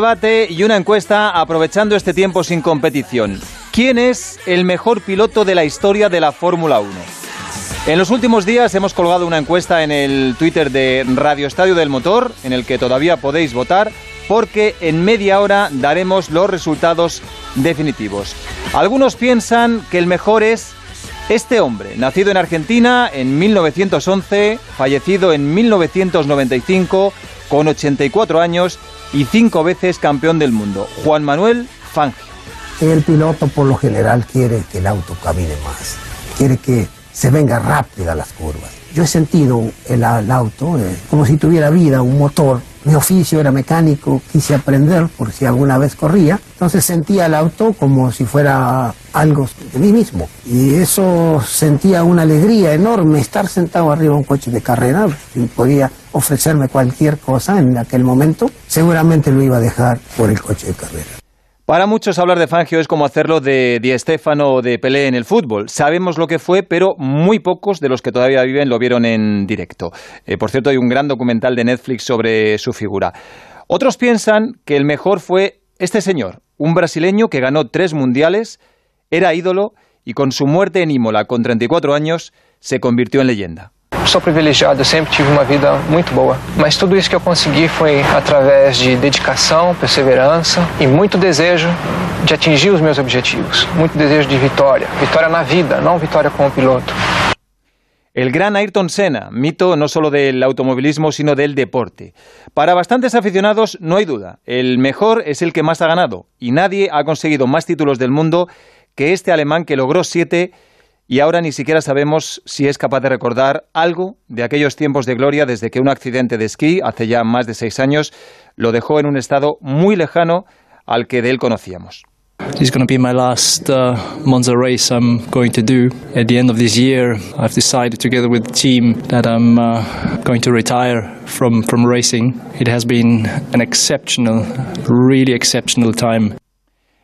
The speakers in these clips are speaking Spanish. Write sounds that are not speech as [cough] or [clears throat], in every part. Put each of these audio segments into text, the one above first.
debate y una encuesta aprovechando este tiempo sin competición. ¿Quién es el mejor piloto de la historia de la Fórmula 1? En los últimos días hemos colgado una encuesta en el Twitter de Radio Estadio del Motor, en el que todavía podéis votar, porque en media hora daremos los resultados definitivos. Algunos piensan que el mejor es este hombre, nacido en Argentina en 1911, fallecido en 1995, con 84 años y cinco veces campeón del mundo, Juan Manuel Fangio. El piloto por lo general quiere que el auto camine más, quiere que se venga rápida las curvas. Yo he sentido el, auto eh, como si tuviera vida, un motor. Mi oficio era mecánico, quise aprender por si alguna vez corría. Entonces sentía el auto como si fuera algo de mí mismo. Y eso sentía una alegría enorme estar sentado arriba de un coche de carrera. Podía ofrecerme cualquier cosa en aquel momento, seguramente lo iba a dejar por el coche de carrera. Para muchos hablar de Fangio es como hacerlo de Di Stefano o de Pelé en el fútbol. Sabemos lo que fue, pero muy pocos de los que todavía viven lo vieron en directo. Eh, por cierto, hay un gran documental de Netflix sobre su figura. Otros piensan que el mejor fue este señor, un brasileño que ganó tres mundiales, era ídolo y con su muerte en Imola con 34 años se convirtió en leyenda. Sou privilegiado, eu sempre tive uma vida muito boa. Mas tudo isso que eu consegui foi através de dedicação, perseverança e muito desejo de atingir os meus objetivos. Muito desejo de vitória. Vitória na vida, não vitória como piloto. El gran Ayrton Senna, mito no solo del automovilismo, sino del deporte. Para bastantes aficionados, no hay duda, el mejor es el que más ha ganado, y nadie ha conseguido más títulos del mundo que este alemán que logró siete y ahora ni siquiera sabemos si es capaz de recordar algo de aquellos tiempos de gloria desde que un accidente de esquí hace ya más de seis años lo dejó en un estado muy lejano al que de él conocíamos. This is going to be my last uh, Monza race I'm going to do. At the end of this year, I've decided together with the team that I'm uh, going to retire from, from racing. It has been an exceptional, really exceptional time.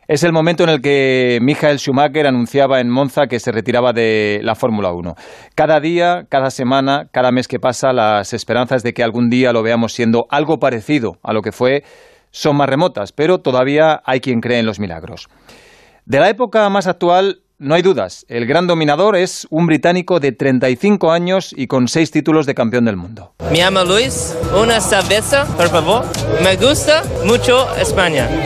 Es el momento en el que Michael Schumacher anunciaba en Monza que se retiraba de la Fórmula 1. Cada día, cada semana, cada mes que pasa, las esperanzas de que algún día lo veamos siendo algo parecido a lo que fue son más remotas, pero todavía hay quien cree en los milagros. De la época más actual, no hay dudas. El gran dominador es un británico de 35 años y con seis títulos de campeón del mundo. Me llamo Luis. Una cerveza, por favor. Me gusta mucho España.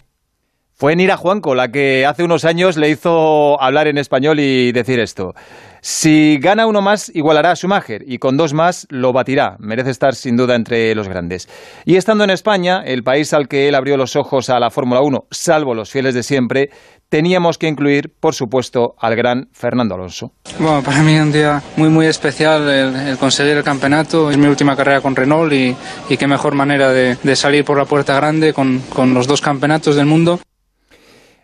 Fue Nira Juanco la que hace unos años le hizo hablar en español y decir esto. Si gana uno más, igualará a Schumacher y con dos más lo batirá. Merece estar sin duda entre los grandes. Y estando en España, el país al que él abrió los ojos a la Fórmula 1, salvo los fieles de siempre, teníamos que incluir, por supuesto, al gran Fernando Alonso. Bueno, para mí es un día muy, muy especial el, conseguir el campeonato. Es mi última carrera con Renault y, qué mejor manera de, salir por la puerta grande con los dos campeonatos del mundo.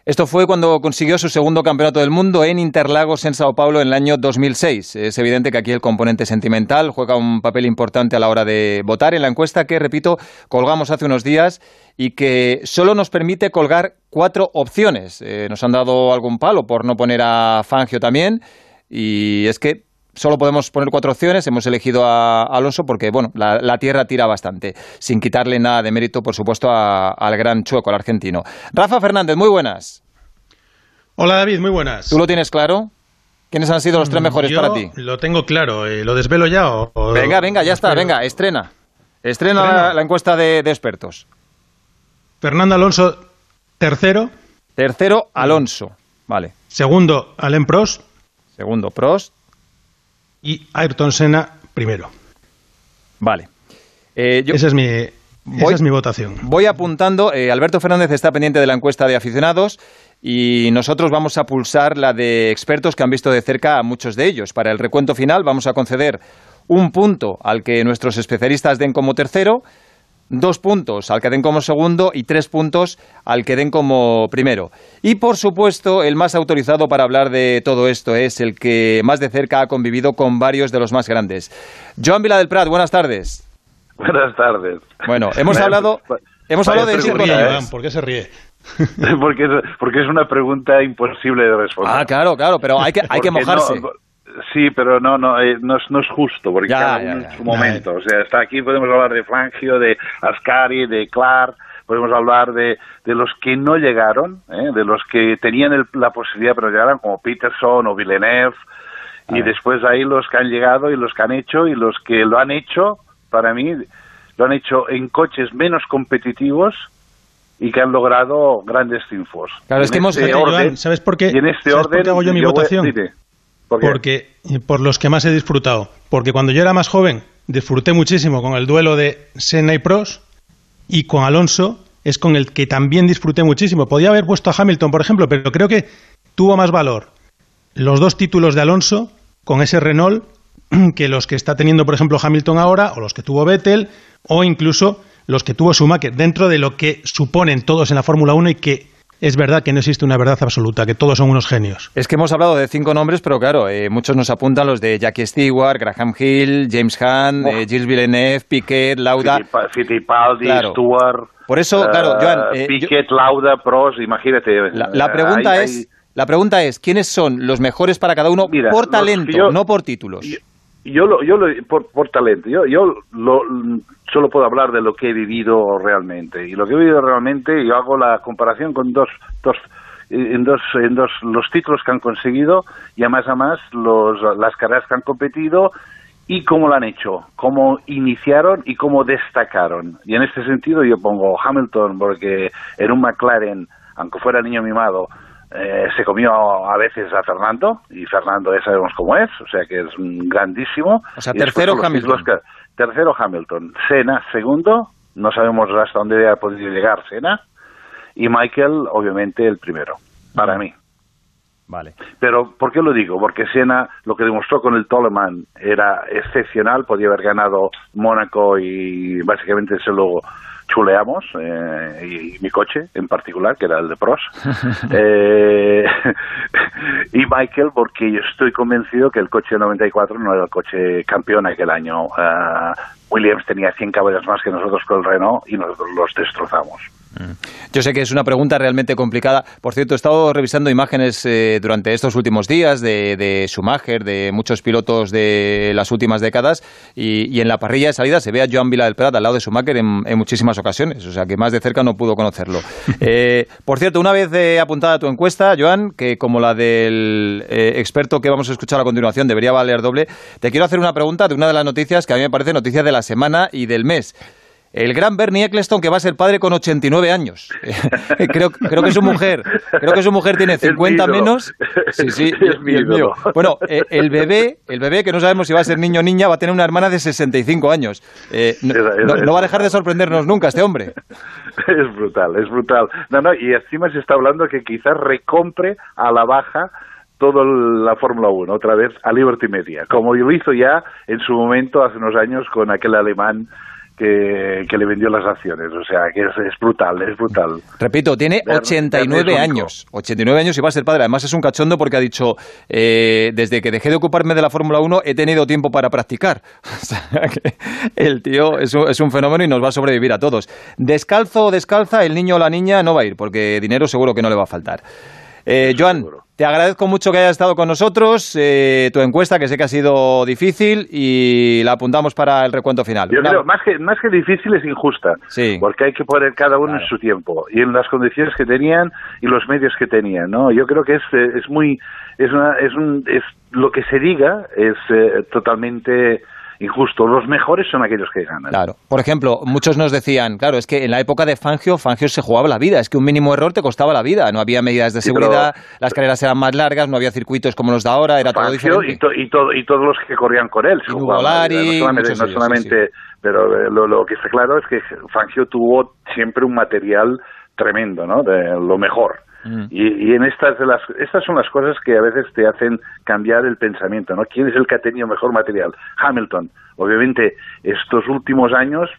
Esto fue cuando consiguió su segundo campeonato del mundo en Interlagos, en Sao Paulo, en el año 2006. Es evidente que aquí el componente sentimental juega un papel importante a la hora de votar en la encuesta que, repito, colgamos hace unos días y que solo nos permite colgar cuatro opciones. Eh, nos han dado algún palo por no poner a Fangio también. Y es que solo podemos poner cuatro opciones. Hemos elegido a Alonso porque, bueno, la, tierra tira bastante, sin quitarle nada de mérito, por supuesto, al gran chueco, al argentino. Rafa Fernández, muy buenas. Hola David, muy buenas. ¿Tú lo tienes claro? ¿Quiénes han sido los tres mm, mejores para ti? Lo tengo claro. Eh, ¿Lo desvelo ya o, Venga, venga, ya está. Venga, estrena. Estrena la, encuesta de, de expertos. Fernando Alonso, tercero. Tercero, Alonso. Vale. Segundo, Alain Prost. Segundo, Prost y Ayrton Senna primero. Vale. Eh, esa, es mi, es mi votación. Voy apuntando. Eh, Alberto Fernández está pendiente de la encuesta de aficionados y nosotros vamos a pulsar la de expertos que han visto de cerca a muchos de ellos. Para el recuento final vamos a conceder un punto al que nuestros especialistas den como tercero dos puntos al que den como segundo y tres puntos al que den como primero. Y por supuesto, el más autorizado para hablar de todo esto es el que más de cerca ha convivido con varios de los más grandes. Joan Vila del Prat, buenas tardes. Buenas tardes. Bueno, hemos hablado, [laughs] hemos hablado de ¿Por qué se ríe? [laughs] porque, porque es una pregunta imposible de responder. Ah, claro, claro, pero hay que, hay que mojarse. Sí, pero no, no, eh, no, es, no es justo, porque cada uno en su momento. O sea, está aquí podemos hablar de Fangio, de Ascari, de Clark, podemos hablar de, de los que no llegaron, ¿eh? de los que tenían la posibilidad pero llegaron, como Peterson o Villeneuve, y después ahí los que han llegado y los que han hecho y los que lo han hecho, para mí, lo han hecho en coches menos competitivos y que han logrado grandes triunfos. Claro, es que hemos... Este orden, ¿Sabes por qué? en este orden, por qué hago yo mi votación? Porque por los que más he disfrutado. Porque cuando yo era más joven disfruté muchísimo con el duelo de Senna y Prost y con Alonso es con el que también disfruté muchísimo. Podía haber puesto a Hamilton, por ejemplo, pero creo que tuvo más valor los dos títulos de Alonso con ese Renault [clears throat] que los que está teniendo, por ejemplo, Hamilton ahora, o los que tuvo Vettel, o incluso los que tuvo Schumacher, dentro de lo que suponen todos en la Fórmula 1 y que es verdad que no existe una verdad absoluta, que todos son unos genios. Es que hemos hablado de cinco nombres, pero claro, eh, muchos nos apuntan los de Jackie Stewart, Graham Hill, James Hunt, eh, Gilles Villeneuve, Piquet, Lauda. Fittipaldi, Stewart. Por eso, claro, Joan. Eh, Piquet, Lauda, Prost, imagínate. La, pregunta es. La pregunta es, ¿quiénes son los mejores para cada uno por talento, no por títulos? Yo, lo, yo lo, por, por talento, yo, yo lo, solo puedo hablar de lo que he vivido realmente. Y lo que he vivido realmente, yo hago la comparación con dos, dos en dos, en dos los títulos que han conseguido y a más a más los, las carreras que han competido y cómo lo han hecho, cómo iniciaron y cómo destacaron. Y en este sentido yo pongo Hamilton porque en un McLaren, aunque fuera niño mimado, eh, se comió a veces a Fernando y Fernando ya sabemos cómo es, o sea que es grandísimo. O sea, tercero Hamilton. Tercero Hamilton. Senna, segundo. No sabemos hasta dónde ha podido llegar Senna. Y Michael, obviamente, el primero, para mí. Vale. Pero, ¿por qué lo digo? Porque Senna, lo que demostró con el Toleman era excepcional. Podía haber ganado Mónaco y básicamente se lo chuleamos, eh, y, mi coche en particular, que era el de Pros, [laughs] eh, [laughs] y Michael, porque yo estoy convencido que el coche 94 no era el coche campeón aquel año. Uh, Williams tenía 100 caballos más que nosotros con el Renault y nosotros los destrozamos. Mm. Yo sé que es una pregunta realmente complicada. Por cierto, he estado revisando imágenes eh, durante estos últimos días de, de, Schumacher, de muchos pilotos de las últimas décadas, y, en la parrilla de salida se ve a Joan Vila del Prat al lado de Schumacher en, muchísimas ocasiones, o sea que más de cerca no pudo conocerlo. [laughs] Eh, por cierto, una vez eh, apuntada tu encuesta, Joan, que como la del experto que vamos a escuchar a continuación debería valer doble, te quiero hacer una pregunta de una de las noticias que a mí me parece noticia de la semana y del mes el gran Bernie Eccleston que va a ser padre con 89 años. [laughs] creo, creo que su mujer, creo que su mujer tiene 50 menos. Sí, sí, [laughs] es mío. Bueno, eh, el bebé, el bebé que no sabemos si va a ser niño o niña, va a tener una hermana de 65 años. Eh, no, va a dejar de sorprendernos nunca este hombre. [laughs] Es brutal, es brutal. No, no, y encima se está hablando que quizás recompre a la baja toda la Fórmula 1 otra vez a Liberty Media, como lo hizo ya en su momento hace unos años con aquel alemán que, le vendió las acciones. O sea, que es, brutal, es brutal. Repito, tiene 89 años. 89 años y va a ser padre. Además es un cachondo porque ha dicho, eh, desde que dejé de ocuparme de la Fórmula 1 he tenido tiempo para practicar. [laughs] O sea, que el tío es un, es un fenómeno y nos va a sobrevivir a todos. Descalzo o descalza, el niño o la niña no va a ir porque dinero seguro que no le va a faltar. Eh, Joan, te agradezco mucho que hayas estado con nosotros, eh, tu encuesta, que sé que ha sido difícil, y la apuntamos para el recuento final. Yo creo, más que, más que difícil, es injusta, sí. porque hay que poner cada uno en su tiempo, y en las condiciones que tenían y los medios que tenían, ¿no? Yo creo que es, eh, es muy, es, una, es, un, es lo que se diga es eh, totalmente injusto. Los mejores son aquellos que ganan. Claro. Por ejemplo, muchos nos decían, claro, es que en la época de Fangio, Fangio se jugaba la vida. Es que un mínimo error te costaba la vida. No había medidas de seguridad, las carreras eran más largas, no había circuitos como los de ahora, era todo diferente. Y, y, y todos los que corrían con él. no solamente, pero eh, lo, lo, que está claro es que Fangio tuvo siempre un material tremendo, ¿no? De lo mejor. Mm. Y, en estas, de las, estas son las cosas que a veces te hacen cambiar el pensamiento, ¿no? ¿Quién es el que ha tenido mejor material? Hamilton. Obviamente, estos últimos años,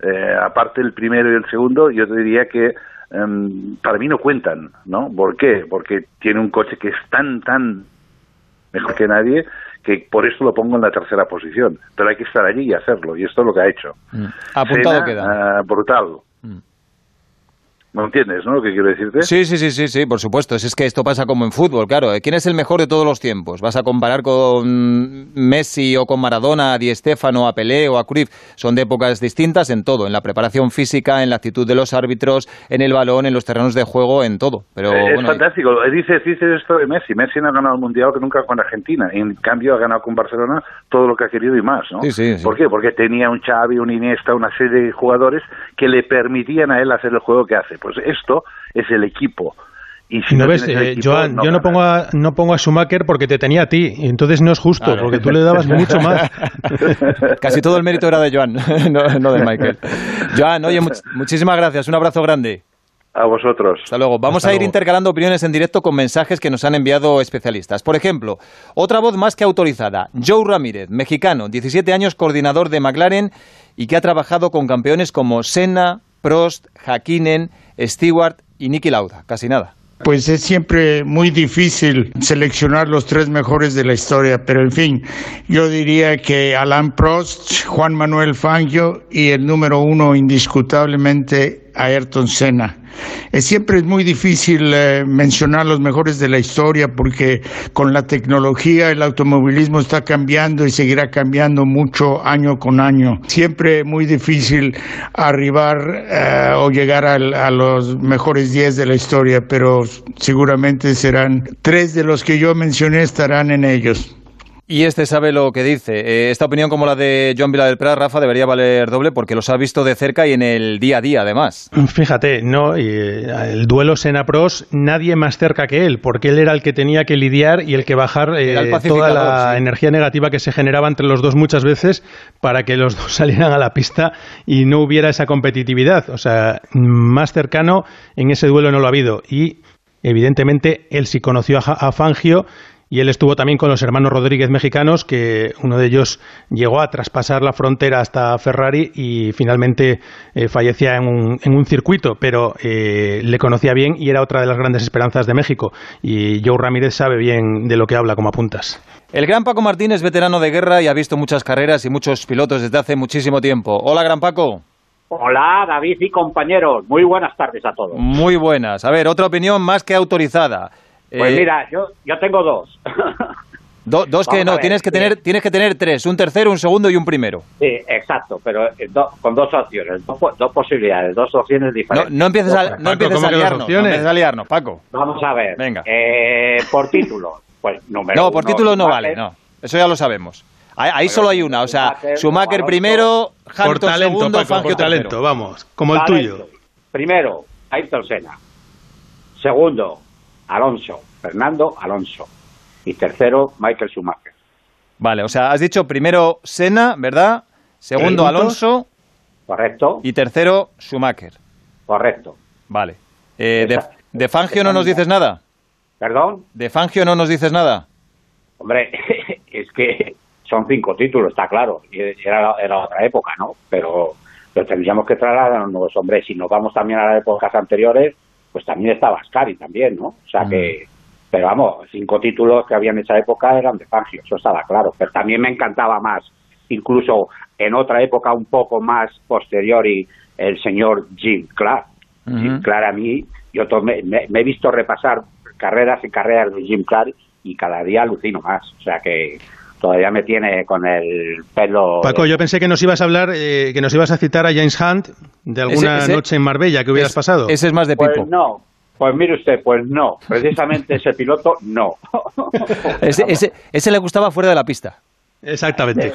eh, aparte del primero y el segundo, yo te diría que em, para mí no cuentan, ¿no? ¿Por qué? Porque tiene un coche que es tan, tan mejor que nadie que por eso lo pongo en la tercera posición. Pero hay que estar allí y hacerlo, y esto es lo que ha hecho. Mm. Apuntado queda. Ah, brutal. ¿No entiendes, no? Lo que quiero decirte. Sí, sí, sí, sí, sí, por supuesto. Es que esto pasa como en fútbol, claro. ¿Quién es el mejor de todos los tiempos? ¿Vas a comparar con Messi o con Maradona, a Di Stéfano, a Pelé o a Cruyff? Son de épocas distintas en todo, en la preparación física, en la actitud de los árbitros, en el balón, en los terrenos de juego, en todo. Pero, eh, es fantástico. Dices, dices esto de Messi. Messi no ha ganado el Mundial que nunca con Argentina. En cambio ha ganado con Barcelona todo lo que ha querido y más, ¿no? Sí, sí, ¿Por qué? Porque tenía un Xavi, un Iniesta, una serie de jugadores que le permitían a él hacer el juego que hace. Pues esto es el equipo. Y si no, ves, eh, Joan, yo no pongo, a, no pongo a Schumacher porque te tenía a ti, y entonces no es justo, porque tú le dabas [laughs] mucho más. [laughs] Casi todo el mérito era de Joan, [laughs] no, de Michael. Joan, oye, muchísimas gracias, un abrazo grande. A vosotros. Hasta luego. Vamos a ir intercalando opiniones en directo con mensajes que nos han enviado especialistas. Por ejemplo, otra voz más que autorizada, Joe Ramírez, mexicano, 17 años, coordinador de McLaren y que ha trabajado con campeones como Senna, Prost, Hakkinen, Stewart y Niki Lauda. Casi nada. Pues es siempre muy difícil seleccionar los tres mejores de la historia, pero en fin, yo diría que Alain Prost, Juan Manuel Fangio y el número uno indiscutablemente Ayrton Senna. Es siempre es muy difícil eh, mencionar los mejores de la historia porque con la tecnología el automovilismo está cambiando y seguirá cambiando mucho año con año. Siempre muy difícil arribar eh, o llegar a los mejores 10 de la historia, pero seguramente serán tres de los que yo mencioné estarán en ellos. Y este sabe lo que dice. Eh, esta opinión, como la de Joan Vila del Prat, Rafa, debería valer doble porque los ha visto de cerca y en el día a día, además. Fíjate, no, eh, el duelo Sena-Pros, nadie más cerca que él, porque él era el que tenía que lidiar y el que bajar eh, toda la energía negativa que se generaba entre los dos muchas veces para que los dos [laughs] salieran a la pista y no hubiera esa competitividad. O sea, más cercano en ese duelo no lo ha habido. Y evidentemente él sí conoció a Fangio y él estuvo también con los hermanos Rodríguez mexicanos, que uno de ellos llegó a traspasar la frontera hasta Ferrari y finalmente eh, fallecía en un, en un, circuito, pero eh, le conocía bien y era otra de las grandes esperanzas de México. Y Joe Ramírez sabe bien de lo que habla como apuntas. El gran Paco Martínez, veterano de guerra y ha visto muchas carreras y muchos pilotos desde hace muchísimo tiempo. Hola, gran Paco. Hola, David y compañeros. Muy buenas tardes a todos. Muy buenas. A ver, otra opinión más que autorizada. Pues eh, mira, yo, yo tengo dos. [laughs] dos que no, tienes que, tener, tienes que tener tres, un tercero, un segundo y un primero. Sí, exacto, pero eh, con dos opciones, dos, posibilidades, dos opciones diferentes. No, empieces a, no empieces a liarnos, no empieces a liarnos, Paco. Vamos a ver. Venga. Eh, por título, pues número No, por título no vale, no. Eso ya lo sabemos. Ahí, solo hay una, o sea, Schumacher, primero, Hamilton por talento, segundo, Paco, por talento, vamos, como el tuyo. Primero, Ayrton Senna. Segundo, Alonso, Fernando Alonso. Y tercero, Michael Schumacher. Vale, o sea, has dicho primero Senna, ¿verdad? Segundo Alonso. Correcto. Y tercero Schumacher. Correcto. Vale. Eh, de, Fangio no nos dices nada? ¿Perdón? ¿De Fangio no nos dices nada? Hombre, [laughs] es que son cinco títulos, está claro. Era, era otra época, ¿no? Pero, pero tendríamos que trasladarnos, hombre, si nos vamos también a las épocas anteriores, pues también estaba Ascari también, ¿no? O sea que, pero vamos, cinco títulos que había en esa época eran de Fangio, eso estaba claro, pero también me encantaba más, incluso en otra época un poco más posterior y el señor Jim Clark. Jim Clark a mí, yo me, he visto repasar carreras y carreras de Jim Clark y cada día alucino más, o sea que todavía me tiene con el pelo. Paco, yo pensé que nos ibas a hablar, eh, que nos ibas a citar a James Hunt de alguna noche en Marbella que hubieras pasado. Ese es más de pues Pipo. no, pues mire usted, pues no, precisamente ese piloto no. [laughs] ese, ese, le gustaba fuera de la pista. Exactamente.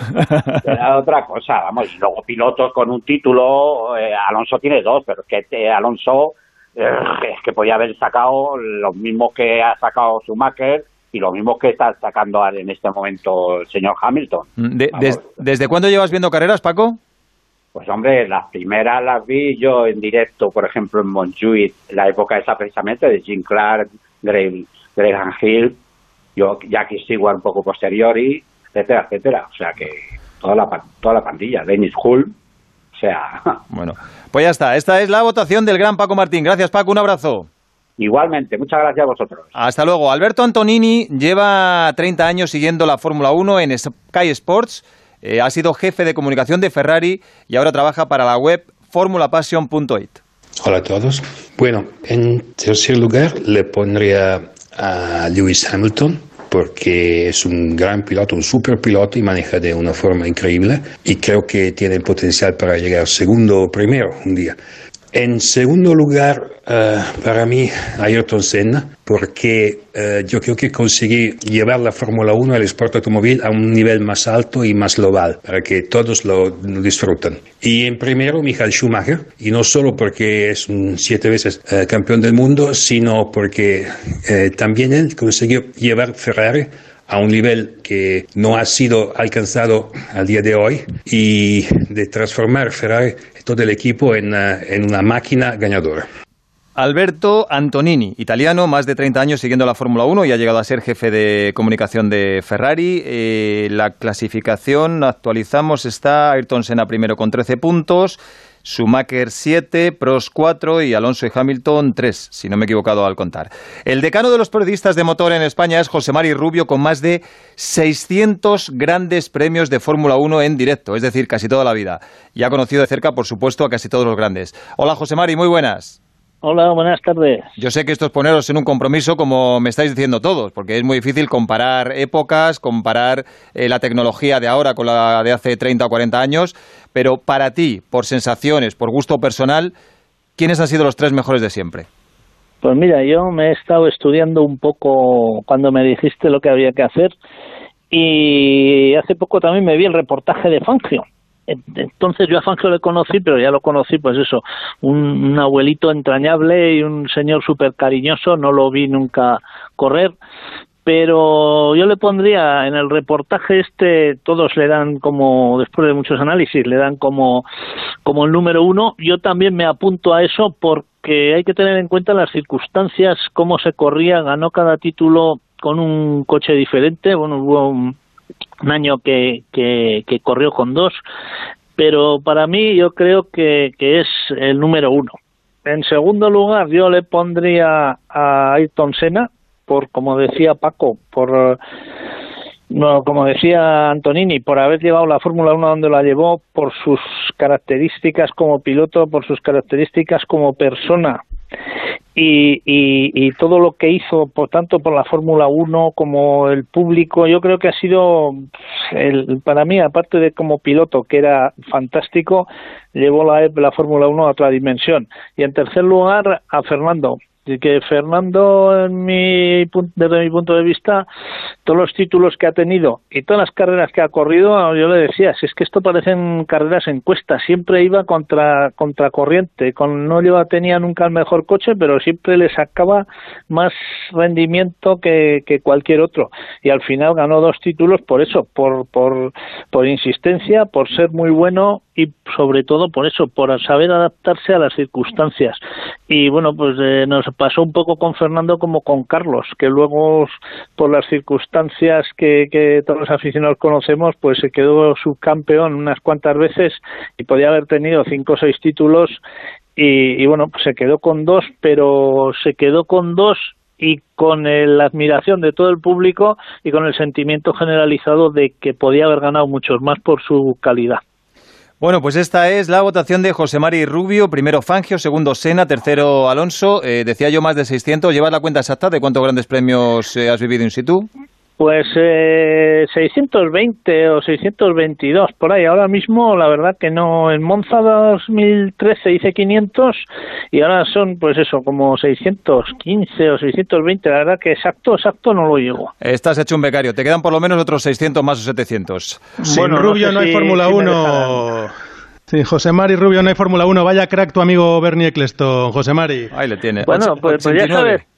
Era otra cosa, vamos, y luego pilotos con un título, eh, Alonso tiene dos, pero es que eh, Alonso es que podía haber sacado los mismos que ha sacado Schumacher, y lo mismo que está sacando en este momento el señor Hamilton. Mm, ¿Desde cuándo llevas viendo carreras, Paco? Pues hombre, las primeras las vi yo en directo, por ejemplo, en Montjuic, la época esa precisamente de Jim Clark, Graham Hill, yo Jackie Stewart un poco posteriori, etcétera, etcétera. O sea que toda la, toda la pandilla, Dennis Hull, o sea... [laughs] Bueno, pues ya está. Esta es la votación del gran Paco Martín. Gracias, Paco. Un abrazo. Igualmente, muchas gracias a vosotros. Hasta luego. Alberto Antonini lleva 30 años siguiendo la Fórmula 1 en Sky Sports. Eh, ha sido jefe de comunicación de Ferrari y ahora trabaja para la web formulapassion.it. Hola a todos. Bueno, en tercer lugar le pondría a Lewis Hamilton porque es un gran piloto, un super piloto y maneja de una forma increíble y creo que tiene potencial para llegar segundo o primero un día. En segundo lugar, eh, para mí, Ayrton Senna, porque eh, yo creo que conseguí llevar la Fórmula 1 al sport automóvil a un nivel más alto y más global, para que todos lo, disfruten. Y en primero, Michael Schumacher, y no solo porque es un siete veces eh, campeón del mundo, sino porque también él consiguió llevar Ferrari a un nivel que no ha sido alcanzado al día de hoy y de transformar Ferrari todo el equipo en, eh, una máquina ganadora. Alberto Antonini, italiano, más de 30 años siguiendo la Fórmula 1 y ha llegado a ser jefe de comunicación de Ferrari. Eh, la clasificación, actualizamos, está Ayrton Senna primero con 13 puntos, Schumacher 7, Prost 4 y Alonso y Hamilton 3, si no me he equivocado al contar. El decano de los periodistas de motor en España es José Mari Rubio con más de 600 grandes premios de Fórmula 1 en directo, es decir, casi toda la vida. Y ha conocido de cerca, por supuesto, a casi todos los grandes. Hola José Mari, muy buenas. Hola, buenas tardes. Yo sé que esto es poneros en un compromiso, como me estáis diciendo todos, porque es muy difícil comparar épocas, comparar eh, la tecnología de ahora con la de hace 30 o 40 años, pero para ti, por sensaciones, por gusto personal, ¿quiénes han sido los tres mejores de siempre? Pues mira, yo me he estado estudiando un poco cuando me dijiste lo que había que hacer y hace poco también me vi el reportaje de Fangio entonces yo a Fangio le conocí, pero ya lo conocí, pues eso, un, abuelito entrañable y un señor súper cariñoso, no lo vi nunca correr, pero yo le pondría en el reportaje este, todos le dan como, después de muchos análisis, le dan como, como el número uno, yo también me apunto a eso porque hay que tener en cuenta las circunstancias, cómo se corría, ganó cada título con un coche diferente, bueno, hubo un, un año que, que, corrió con dos, pero para mí yo creo que, que es el número uno. En segundo lugar, yo le pondría a Ayrton Senna, por, como decía Paco, por no, como decía Antonini, por haber llevado la Fórmula 1 donde la llevó, por sus características como piloto, por sus características como persona y, y, todo lo que hizo, por tanto, por la Fórmula 1 como el público, yo creo que ha sido, el, para mí, aparte de como piloto, que era fantástico, llevó la, la Fórmula 1 a otra dimensión. Y en tercer lugar, a Fernando, que Fernando, en mi, desde mi punto de vista, todos los títulos que ha tenido y todas las carreras que ha corrido, yo le decía, si es que esto parecen carreras en cuesta, siempre iba contra, contra corriente, con, no lleva, tenía nunca el mejor coche, pero siempre le sacaba más rendimiento que, que cualquier otro. Y al final ganó dos títulos por eso, por, por, por insistencia, por ser muy bueno y sobre todo por eso, por saber adaptarse a las circunstancias. Y bueno, pues eh, nos pasó un poco con Fernando como con Carlos, que luego por las circunstancias que, que todos los aficionados conocemos, pues se quedó subcampeón unas cuantas veces y podía haber tenido cinco o seis títulos y, y bueno, pues se quedó con dos, pero se quedó con dos y con la admiración de todo el público y con el sentimiento generalizado de que podía haber ganado muchos más por su calidad. Bueno, pues esta es la votación de José Mari Rubio, primero Fangio, segundo Sena, tercero Alonso. Eh, decía yo más de 600. ¿Llevas la cuenta exacta de cuántos grandes premios eh, has vivido in situ? Pues eh, 620 o 622 por ahí. Ahora mismo, la verdad que no. En Monza 2013 hice 500 y ahora son, pues eso, como 615 o 620. La verdad que exacto, exacto no lo llego. Estás hecho un becario. Te quedan por lo menos otros 600 más o 700. Sin Rubio no, hay Fórmula 1. Sí, José Mari Rubio no hay Fórmula 1. Vaya crack tu amigo Bernie Eccleston, José Mari. Ahí le tiene. Bueno, pues, pues ya sabes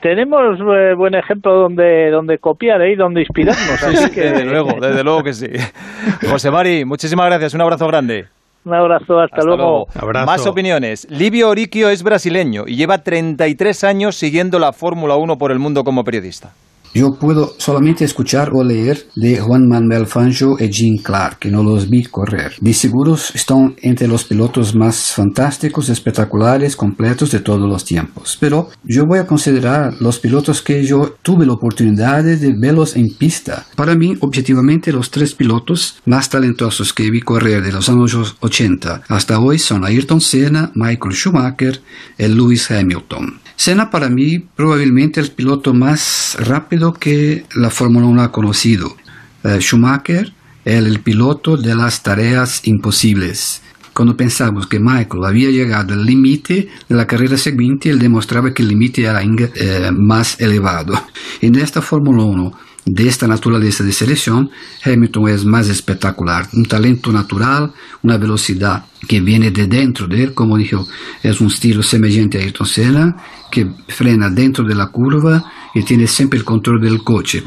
tenemos eh, buen ejemplo donde, donde copiar ¿eh? y donde inspirarnos. Así que... Desde luego, desde luego que sí. [laughs] José Mari, muchísimas gracias. Un abrazo grande. Un abrazo, hasta, luego. Más opiniones. Livio Oriquio es brasileño y lleva 33 años siguiendo la Fórmula 1 por el mundo como periodista. Yo puedo solamente escuchar o leer de Juan Manuel Fangio y Jean Clark, que no los vi correr. De seguros están entre los pilotos más fantásticos, espectaculares, completos de todos los tiempos. Pero yo voy a considerar los pilotos que yo tuve la oportunidad de verlos en pista. Para mí, objetivamente, los tres pilotos más talentosos que vi correr de los años 80 hasta hoy son Ayrton Senna, Michael Schumacher y Lewis Hamilton. Senna para mí probablemente el piloto más rápido que la Fórmula 1 ha conocido. Eh, Schumacher es el piloto de las tareas imposibles. Cuando pensamos que Michael había llegado al límite de la carrera siguiente, él demostraba que el límite era eh, más elevado. En esta Fórmula 1 de esta naturaleza de selección, Hamilton es más espectacular. Un talento natural, una velocidad que viene de dentro de él, como dijo, es un estilo semejante a Ayrton Senna, que frena dentro de la curva y tiene siempre el control del coche.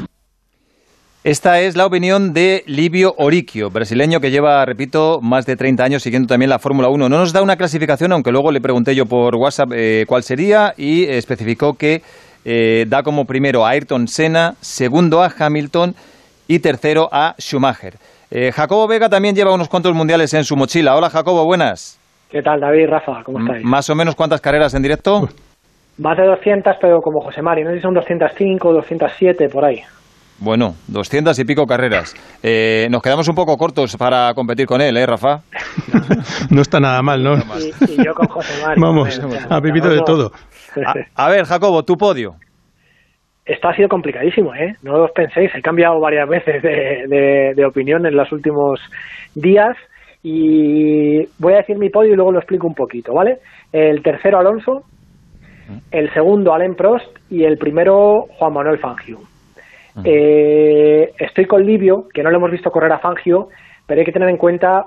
Esta es la opinión de Livio Oriquio, brasileño que lleva, repito, más de 30 años siguiendo también la Fórmula 1. No nos da una clasificación, aunque luego le pregunté yo por WhatsApp eh, cuál sería y especificó que eh, da como primero a Ayrton Senna, segundo a Hamilton y tercero a Schumacher. Eh, Jacobo Vega también lleva unos cuantos mundiales en su mochila. Hola Jacobo, buenas. ¿Qué tal David, Rafa? ¿Cómo estáis? Más o menos cuántas carreras en directo? Más de 200, pero como José Mari, no sé si son 205 o 207 por ahí. Bueno, 200 y pico carreras. Eh, nos quedamos un poco cortos para competir con él, ¿eh, Rafa? [laughs] no está nada mal, ¿no? Y, yo con José Mari. Vamos, ha vivido de todo. A, ver, Jacobo, tu podio. Esto ha sido complicadísimo, ¿eh? No os penséis, he cambiado varias veces de, opinión en los últimos días y voy a decir mi podio y luego lo explico un poquito, ¿vale? El tercero Alonso, el segundo Alain Prost y el primero Juan Manuel Fangio. Eh, estoy con Livio, que no lo hemos visto correr a Fangio, pero hay que tener en cuenta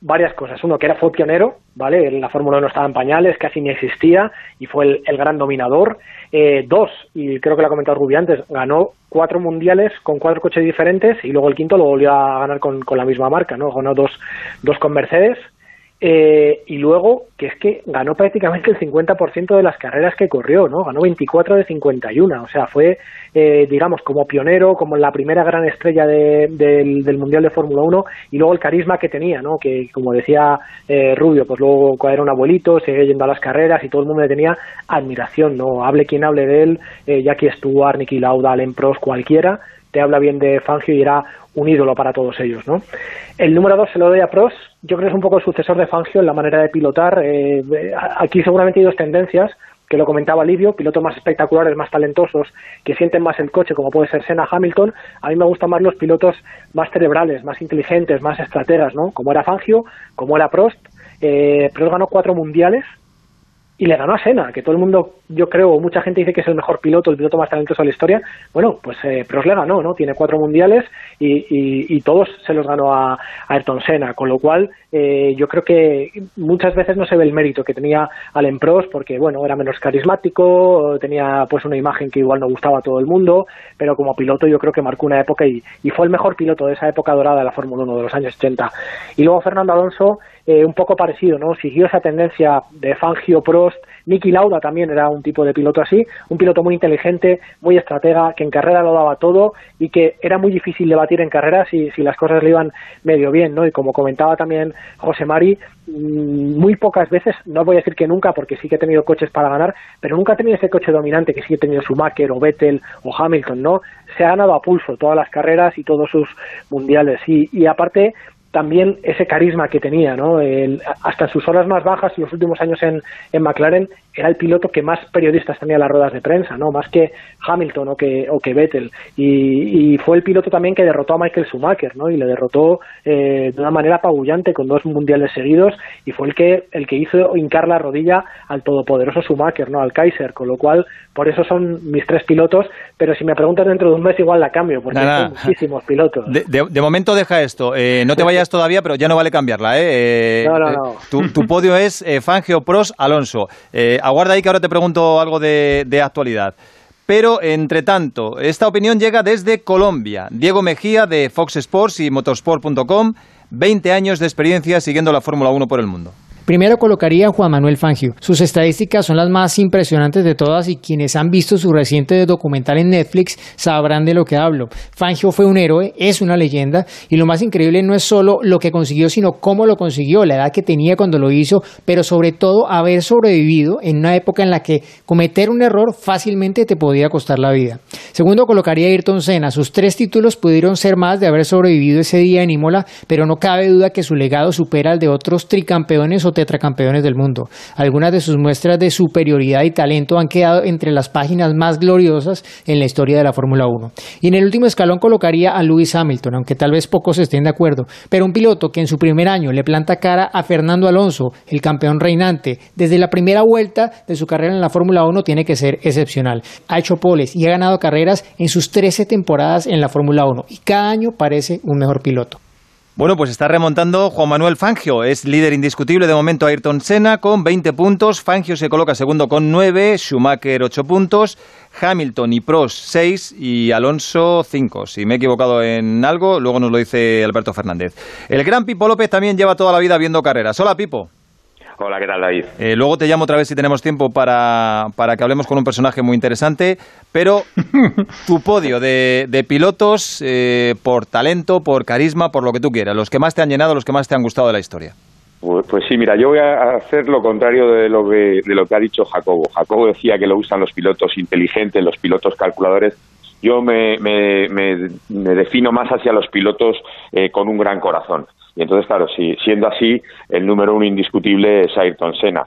varias cosas. Uno, que era fue pionero, ¿vale? La Fórmula 1 estaba en pañales, casi ni existía y fue el, gran dominador. Eh, dos, y creo que lo ha comentado Rubi antes, ganó cuatro mundiales con cuatro coches diferentes y luego el quinto lo volvió a ganar con, con la misma marca, ¿no? Ganó dos, dos con Mercedes eh, y luego, que es que ganó prácticamente el 50% de las carreras que corrió, ¿no? Ganó 24 de 51, o sea, fue, eh, digamos, como pionero, como la primera gran estrella del, Mundial de Fórmula 1 y luego el carisma que tenía, ¿no? Que, como decía eh, Rubio, pues luego era un abuelito, seguía yendo a las carreras y todo el mundo le tenía admiración, ¿no? Hable quien hable de él, Jackie Stewart, Nicky Lauda, Allen Prost, cualquiera, te habla bien de Fangio y era un ídolo para todos ellos, ¿no? El número dos se lo doy a Prost, yo creo que es un poco el sucesor de Fangio en la manera de pilotar. Eh, aquí seguramente hay dos tendencias, que lo comentaba Livio, pilotos más espectaculares, más talentosos, que sienten más el coche, como puede ser Senna Hamilton. A mí me gustan más los pilotos más cerebrales, más inteligentes, más estrategas, ¿no? Como era Fangio, como era Prost. Eh, Prost ganó cuatro mundiales, y le ganó a Senna, que todo el mundo, yo creo, mucha gente dice que es el mejor piloto, el piloto más talentoso de la historia. Bueno, pues eh, Prost le ganó, ¿no? Tiene cuatro mundiales y, y, todos se los ganó a, Ayrton Senna, con lo cual eh, yo creo que muchas veces no se ve el mérito que tenía Alain Prost porque, bueno, era menos carismático, tenía pues una imagen que igual no gustaba a todo el mundo, pero como piloto yo creo que marcó una época y, y fue el mejor piloto de esa época dorada de la Fórmula 1 de los años 80. Y luego Fernando Alonso eh, un poco parecido, ¿no? Siguió esa tendencia de Fangio Prost, Niki Lauda también era un tipo de piloto así, un piloto muy inteligente, muy estratega, que en carrera lo daba todo y que era muy difícil debatir en carrera si, si las cosas le iban medio bien, ¿no? Y como comentaba también José Mari, mm, muy pocas veces, no voy a decir que nunca, porque sí que he tenido coches para ganar, pero nunca ha tenido ese coche dominante que sí he tenido Schumacher o Vettel o Hamilton, ¿no? Se ha ganado a pulso todas las carreras y todos sus mundiales. Y, y aparte, también ese carisma que tenía, ¿no? hasta en sus horas más bajas y los últimos años en, en, McLaren era el piloto que más periodistas tenía en las ruedas de prensa, ¿no? Más que Hamilton o que, o que Vettel. Y, fue el piloto también que derrotó a Michael Schumacher, ¿no? Y le derrotó eh, de una manera apabullante con dos mundiales seguidos y fue el que, el que hizo hincar la rodilla al todopoderoso Schumacher, ¿no? Al Kaiser, con lo cual, por eso son mis tres pilotos, pero si me preguntas dentro de un mes igual la cambio, porque son muchísimos pilotos. De, momento deja esto, eh, no te vayas todavía, pero ya no vale cambiarla. ¿eh? no, no, no. Tu, podio es Fangio Pros Alonso. aguarda ahí que ahora te pregunto algo de, de actualidad. Pero, entre tanto, esta opinión llega desde Colombia. Diego Mejía, de Fox Sports y motorsport.com, 20 años de experiencia siguiendo la Fórmula 1 por el mundo. Primero colocaría Juan Manuel Fangio. Sus estadísticas son las más impresionantes de todas y quienes han visto su reciente documental en Netflix sabrán de lo que hablo. Fangio fue un héroe, es una leyenda y lo más increíble no es solo lo que consiguió, sino cómo lo consiguió, la edad que tenía cuando lo hizo, pero sobre todo haber sobrevivido en una época en la que cometer un error fácilmente te podía costar la vida. Segundo colocaría Ayrton Senna. Sus tres títulos pudieron ser más de haber sobrevivido ese día en Imola, pero no cabe duda que su legado supera al de otros tricampeones o tetracampeones del mundo. Algunas de sus muestras de superioridad y talento han quedado entre las páginas más gloriosas en la historia de la Fórmula 1. Y en el último escalón colocaría a Lewis Hamilton, aunque tal vez pocos estén de acuerdo, pero un piloto que en su primer año le planta cara a Fernando Alonso, el campeón reinante, desde la primera vuelta de su carrera en la Fórmula 1 tiene que ser excepcional. Ha hecho poles y ha ganado carreras en sus 13 temporadas en la Fórmula 1 y cada año parece un mejor piloto. Bueno, pues está remontando Juan Manuel Fangio. Es líder indiscutible de momento Ayrton Senna con 20 puntos. Fangio se coloca segundo con 9, Schumacher 8 puntos, Hamilton y Prost 6 y Alonso 5. Si me he equivocado en algo, luego nos lo dice Alberto Fernández. El gran Pipo López también lleva toda la vida viendo carreras. Hola, Pipo. Hola, ¿qué tal, David? Eh, luego te llamo otra vez si tenemos tiempo para, que hablemos con un personaje muy interesante, pero [laughs] tu podio de, pilotos eh, por talento, por carisma, por lo que tú quieras, los que más te han llenado, los que más te han gustado de la historia. Pues, pues sí, mira, yo voy a hacer lo contrario de lo, que, de lo que ha dicho Jacobo. Jacobo decía que lo usan los pilotos inteligentes, los pilotos calculadores. Yo me, me, defino más hacia los pilotos eh, con un gran corazón. Y entonces, claro, si, siendo así, el número uno indiscutible es Ayrton Senna.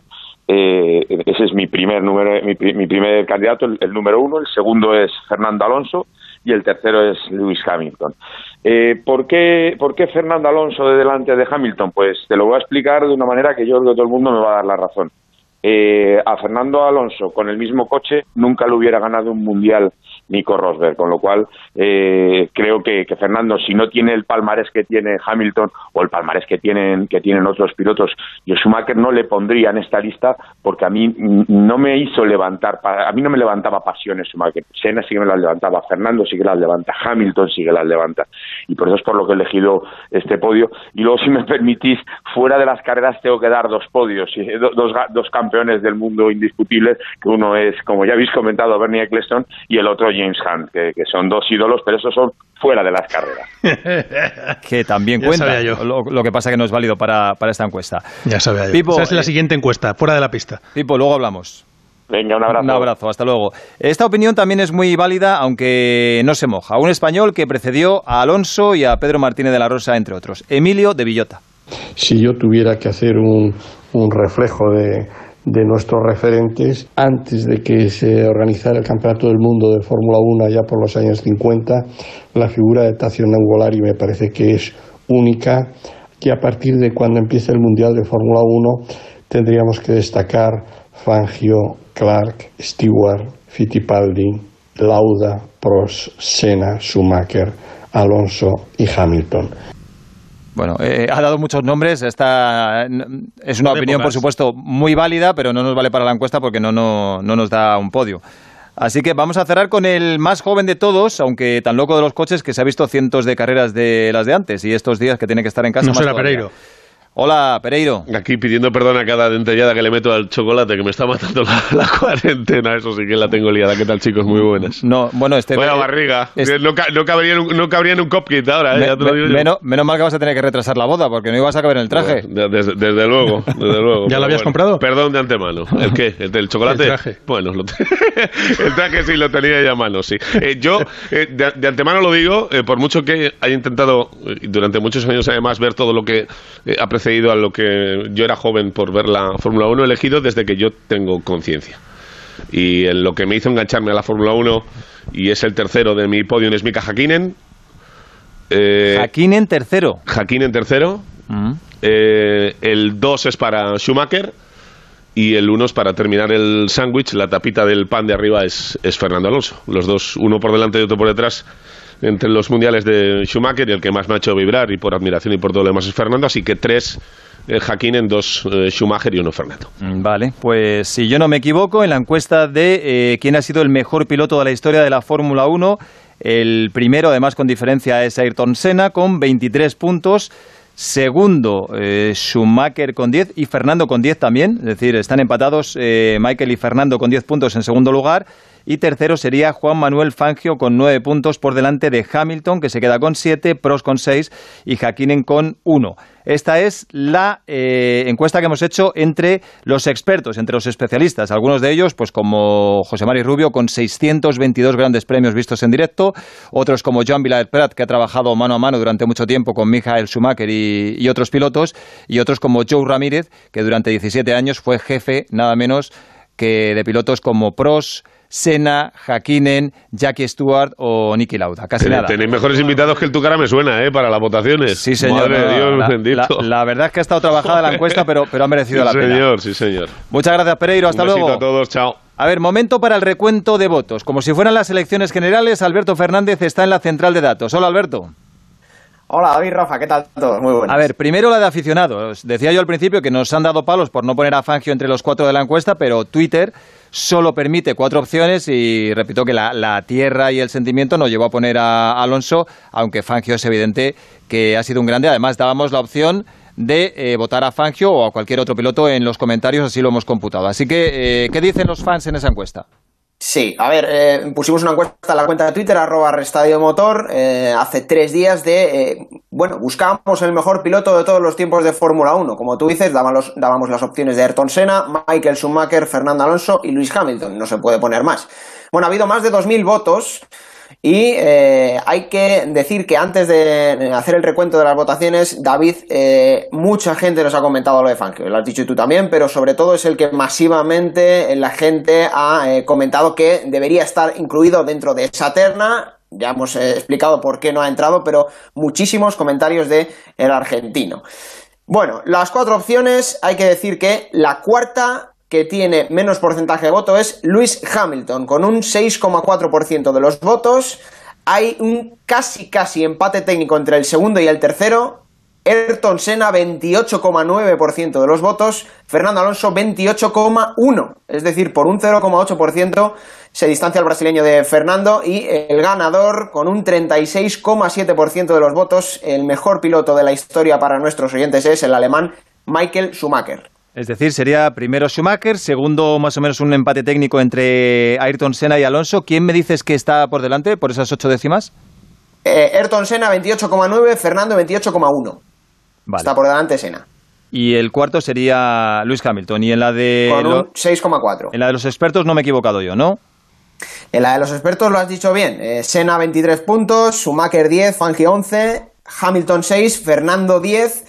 Eh, ese es mi primer número, mi, primer candidato, el, número uno. El segundo es Fernando Alonso y el tercero es Lewis Hamilton. Eh, ¿por, qué, ¿Por qué Fernando Alonso de delante de Hamilton? Pues te lo voy a explicar de una manera que yo creo que todo el mundo me va a dar la razón. Eh, a Fernando Alonso con el mismo coche nunca le hubiera ganado un mundial Nico Rosberg, con lo cual eh, creo que, Fernando, si no tiene el palmarés que tiene Hamilton o el palmarés que tienen, que tienen otros pilotos, yo Schumacher no le pondría en esta lista porque a mí no me hizo levantar, a mí no me levantaba pasiones Schumacher, Senna sí que me las levantaba, Fernando sí que las levanta, Hamilton sí que las levanta, y por eso es por lo que he elegido este podio. Y luego, [laughs] si me permitís, fuera de las carreras tengo que dar dos podios, dos, dos campeones del mundo indiscutibles, que uno es, como ya habéis comentado, Bernie Eccleston, y el otro James Hunt, que, son dos ídolos, pero esos son fuera de las carreras. [laughs] que también cuenta. Lo, que pasa que no es válido para, esta encuesta. Ya sabía yo. Esa es la eh, siguiente encuesta, fuera de la pista. Pipo, luego hablamos. Venga, un abrazo. Un abrazo, hasta luego. Esta opinión también es muy válida, aunque no se moja. Un español que precedió a Alonso y a Pedro Martínez de la Rosa, entre otros. Emilio de Villota. Si yo tuviera que hacer un reflejo de, de nuestros referentes antes de que se organizara el Campeonato del Mundo de Fórmula 1 ya por los años 50. La figura de Tazio Nangolari me parece que es única, que a partir de cuando empiece el Mundial de Fórmula 1 tendríamos que destacar Fangio, Clark, Stewart, Fittipaldi, Lauda, Prost, Senna, Schumacher, Alonso y Hamilton. Bueno, eh, ha dado muchos nombres. Esta es una opinión, por supuesto, muy válida, pero no nos vale para la encuesta porque no, no, no nos da un podio. Así que vamos a cerrar con el más joven de todos, aunque tan loco de los coches que se ha visto cientos de carreras de las de antes y estos días que tiene que estar en casa. No será Pereiro. Hola, Pereiro. Aquí pidiendo perdón a cada dentellada que le meto al chocolate, que me está matando la, [laughs] cuarentena. Eso sí que la tengo liada. ¿Qué tal, chicos? Muy buenas. No, bueno, este... Buena barriga. No, no, cabría en un, no cabría en un cupcake ahora, ¿eh? menos, menos, mal que vas a tener que retrasar la boda, porque no ibas a caber en el traje. desde, luego, desde luego. [laughs] ¿Ya lo habías comprado? Perdón de antemano. ¿El qué? ¿El del chocolate? El traje. Bueno, [laughs] el traje sí lo tenía ya a mano, sí. Eh, yo, eh, de, antemano lo digo, eh, por mucho que haya intentado durante muchos años además ver todo lo que ha precedido a lo que yo era joven por ver la Fórmula 1, elegido desde que yo tengo conciencia. Y en lo que me hizo engancharme a la Fórmula 1, y es el tercero de mi podio, es Mika Hakkinen. Eh, Hakkinen tercero. Hakkinen tercero. Mm. Eh, el 2 es para Schumacher. Y el 1 es para terminar el sándwich. La tapita del pan de arriba es, es Fernando Alonso. Los dos, uno por delante y otro por detrás entre los mundiales de Schumacher y el que más me ha hecho vibrar y por admiración y por todo lo demás es Fernando, así que tres eh, en dos eh, Schumacher y uno Fernando. Mm, vale, pues si yo no me equivoco, en la encuesta de eh, quién ha sido el mejor piloto de la historia de la Fórmula 1, el primero, además con diferencia, es Ayrton Senna con 23 puntos. Segundo, eh, Schumacher con 10 y Fernando con 10 también. Es decir, están empatados Michael y Fernando con 10 puntos en segundo lugar. Y tercero sería Juan Manuel Fangio con 9 puntos por delante de Hamilton, que se queda con 7, Prost con 6 y Hakkinen con 1. Esta es la eh, encuesta que hemos hecho entre los expertos, entre los especialistas. Algunos de ellos, pues como José Mari Rubio, con 622 grandes premios vistos en directo. Otros como Joan Vilaer-Prat, que ha trabajado mano a mano durante mucho tiempo con Michael Schumacher y, y otros pilotos. Y otros como Joe Ramírez, que durante 17 años fue jefe, nada menos que de pilotos como Prost, Sena, Hakkinen, Jackie Stewart o Nicky Lauda. Casi nada. Tenéis mejores invitados que el tu cara me suena, ¿eh? Para las votaciones. Sí, señor. la, verdad es que ha estado trabajada la encuesta, pero, pero ha merecido la pena. Sí, señor, sí, señor. Muchas gracias, Pereiro. Hasta Un luego. a todos. Chao. A ver, momento para el recuento de votos. Como si fueran las elecciones generales, Alberto Fernández está en la central de datos. Hola, Alberto. Hola David, Rafa, ¿qué tal todos? Muy buenas. A ver, primero la de aficionados. Decía yo al principio que nos han dado palos por no poner a Fangio entre los cuatro de la encuesta, pero Twitter solo permite cuatro opciones y repito que la, tierra y el sentimiento nos llevó a poner a Alonso, aunque Fangio es evidente que ha sido un grande. Además, dábamos la opción de eh, votar a Fangio o a cualquier otro piloto en los comentarios, así lo hemos computado. Así que, eh, ¿qué dicen los fans en esa encuesta? Sí, a ver, eh, pusimos una encuesta en la cuenta de Twitter, arroba Restadio Motor, eh, hace tres días de, eh, bueno, buscábamos el mejor piloto de todos los tiempos de Fórmula 1. Como tú dices, dábamos, las opciones de Ayrton Senna, Michael Schumacher, Fernando Alonso y Luis Hamilton. No se puede poner más. Bueno, ha habido más de 2.000 votos y eh, hay que decir que antes de hacer el recuento de las votaciones, David, eh, mucha gente nos ha comentado lo de Fangio, lo has dicho tú también, pero sobre todo es el que masivamente la gente ha eh, comentado que debería estar incluido dentro de esa terna. Ya hemos explicado por qué no ha entrado, pero muchísimos comentarios de el argentino. Bueno, las cuatro opciones, hay que decir que la cuarta que tiene menos porcentaje de voto es Lewis Hamilton, con un 6,4% de los votos. Hay un casi casi empate técnico entre el segundo y el tercero. Ayrton Senna 28,9% de los votos, Fernando Alonso 28,1%, es decir, por un 0,8% se distancia el brasileño de Fernando y el ganador con un 36,7% de los votos, el mejor piloto de la historia para nuestros oyentes es el alemán Michael Schumacher. Es decir, sería primero Schumacher, segundo más o menos un empate técnico entre Ayrton Senna y Alonso. ¿Quién me dices que está por delante por esas ocho décimas? Eh, Ayrton Senna 28,9, Fernando 28,1. Está por delante Senna. Y el cuarto sería Luis Hamilton. Y en la de. Con un 6,4. En la de los expertos no me he equivocado yo, ¿no? En la de los expertos lo has dicho bien. Eh, Senna 23 puntos, Schumacher 10, Fangio 11, Hamilton 6, Fernando 10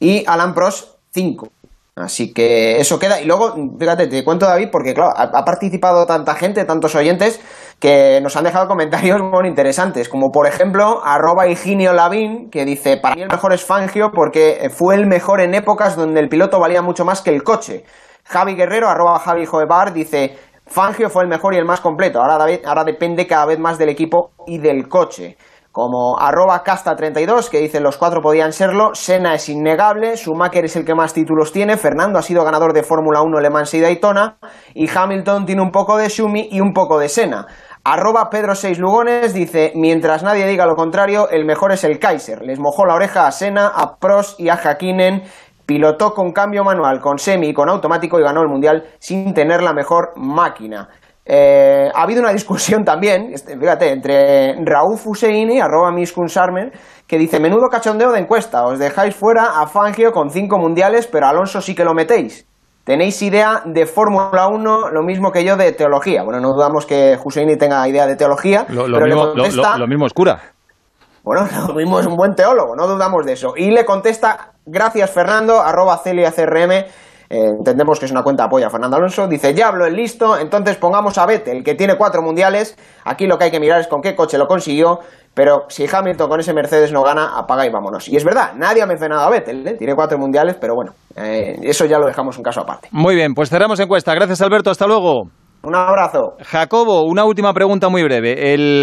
y Alan Prost 5. Así que eso queda. Y luego, fíjate, te cuento David, porque claro, ha, participado tanta gente, tantos oyentes, que nos han dejado [laughs] comentarios muy interesantes, como por ejemplo, arroba Higinio Lavín, que dice, para mí el mejor es Fangio porque fue el mejor en épocas donde el piloto valía mucho más que el coche. Javi Guerrero, arroba Javi Joebar, dice, Fangio fue el mejor y el más completo, ahora, David, ahora depende cada vez más del equipo y del coche como arroba casta32, que dice los cuatro podían serlo, Senna es innegable, Schumacher es el que más títulos tiene, Fernando ha sido ganador de Fórmula 1 Le Mans y Daytona, y Hamilton tiene un poco de Schumi y un poco de Senna. Arroba Pedro 6 Lugones dice, mientras nadie diga lo contrario, el mejor es el Kaiser. Les mojó la oreja a Senna, a Prost y a Hakkinen, pilotó con cambio manual, con semi y con automático y ganó el Mundial sin tener la mejor máquina. Eh, ha habido una discusión también, este, fíjate, entre Raúl Fuseini, arroba Sarmer, que dice, menudo cachondeo de encuesta, os dejáis fuera a Fangio con cinco mundiales, pero Alonso sí que lo metéis. ¿Tenéis idea de Fórmula 1 lo mismo que yo de teología? Bueno, no dudamos que Fuseini tenga idea de teología, lo, pero mismo, le contesta, lo, mismo es cura. Bueno, [laughs] lo mismo es un buen teólogo, no dudamos de eso. Y le contesta, gracias Fernando, arroba Celia CRM, eh, entendemos que es una cuenta apoya a Fernando Alonso, dice, ya hablo el listo, entonces pongamos a Vettel, que tiene cuatro mundiales, aquí lo que hay que mirar es con qué coche lo consiguió, pero si Hamilton con ese Mercedes no gana, apaga y vámonos. Y es verdad, nadie ha mencionado a Vettel, ¿eh? tiene cuatro mundiales, pero bueno, eh, eso ya lo dejamos un caso aparte. Muy bien, pues cerramos encuesta. Gracias Alberto, hasta luego. Un abrazo. Jacobo, una última pregunta muy breve. El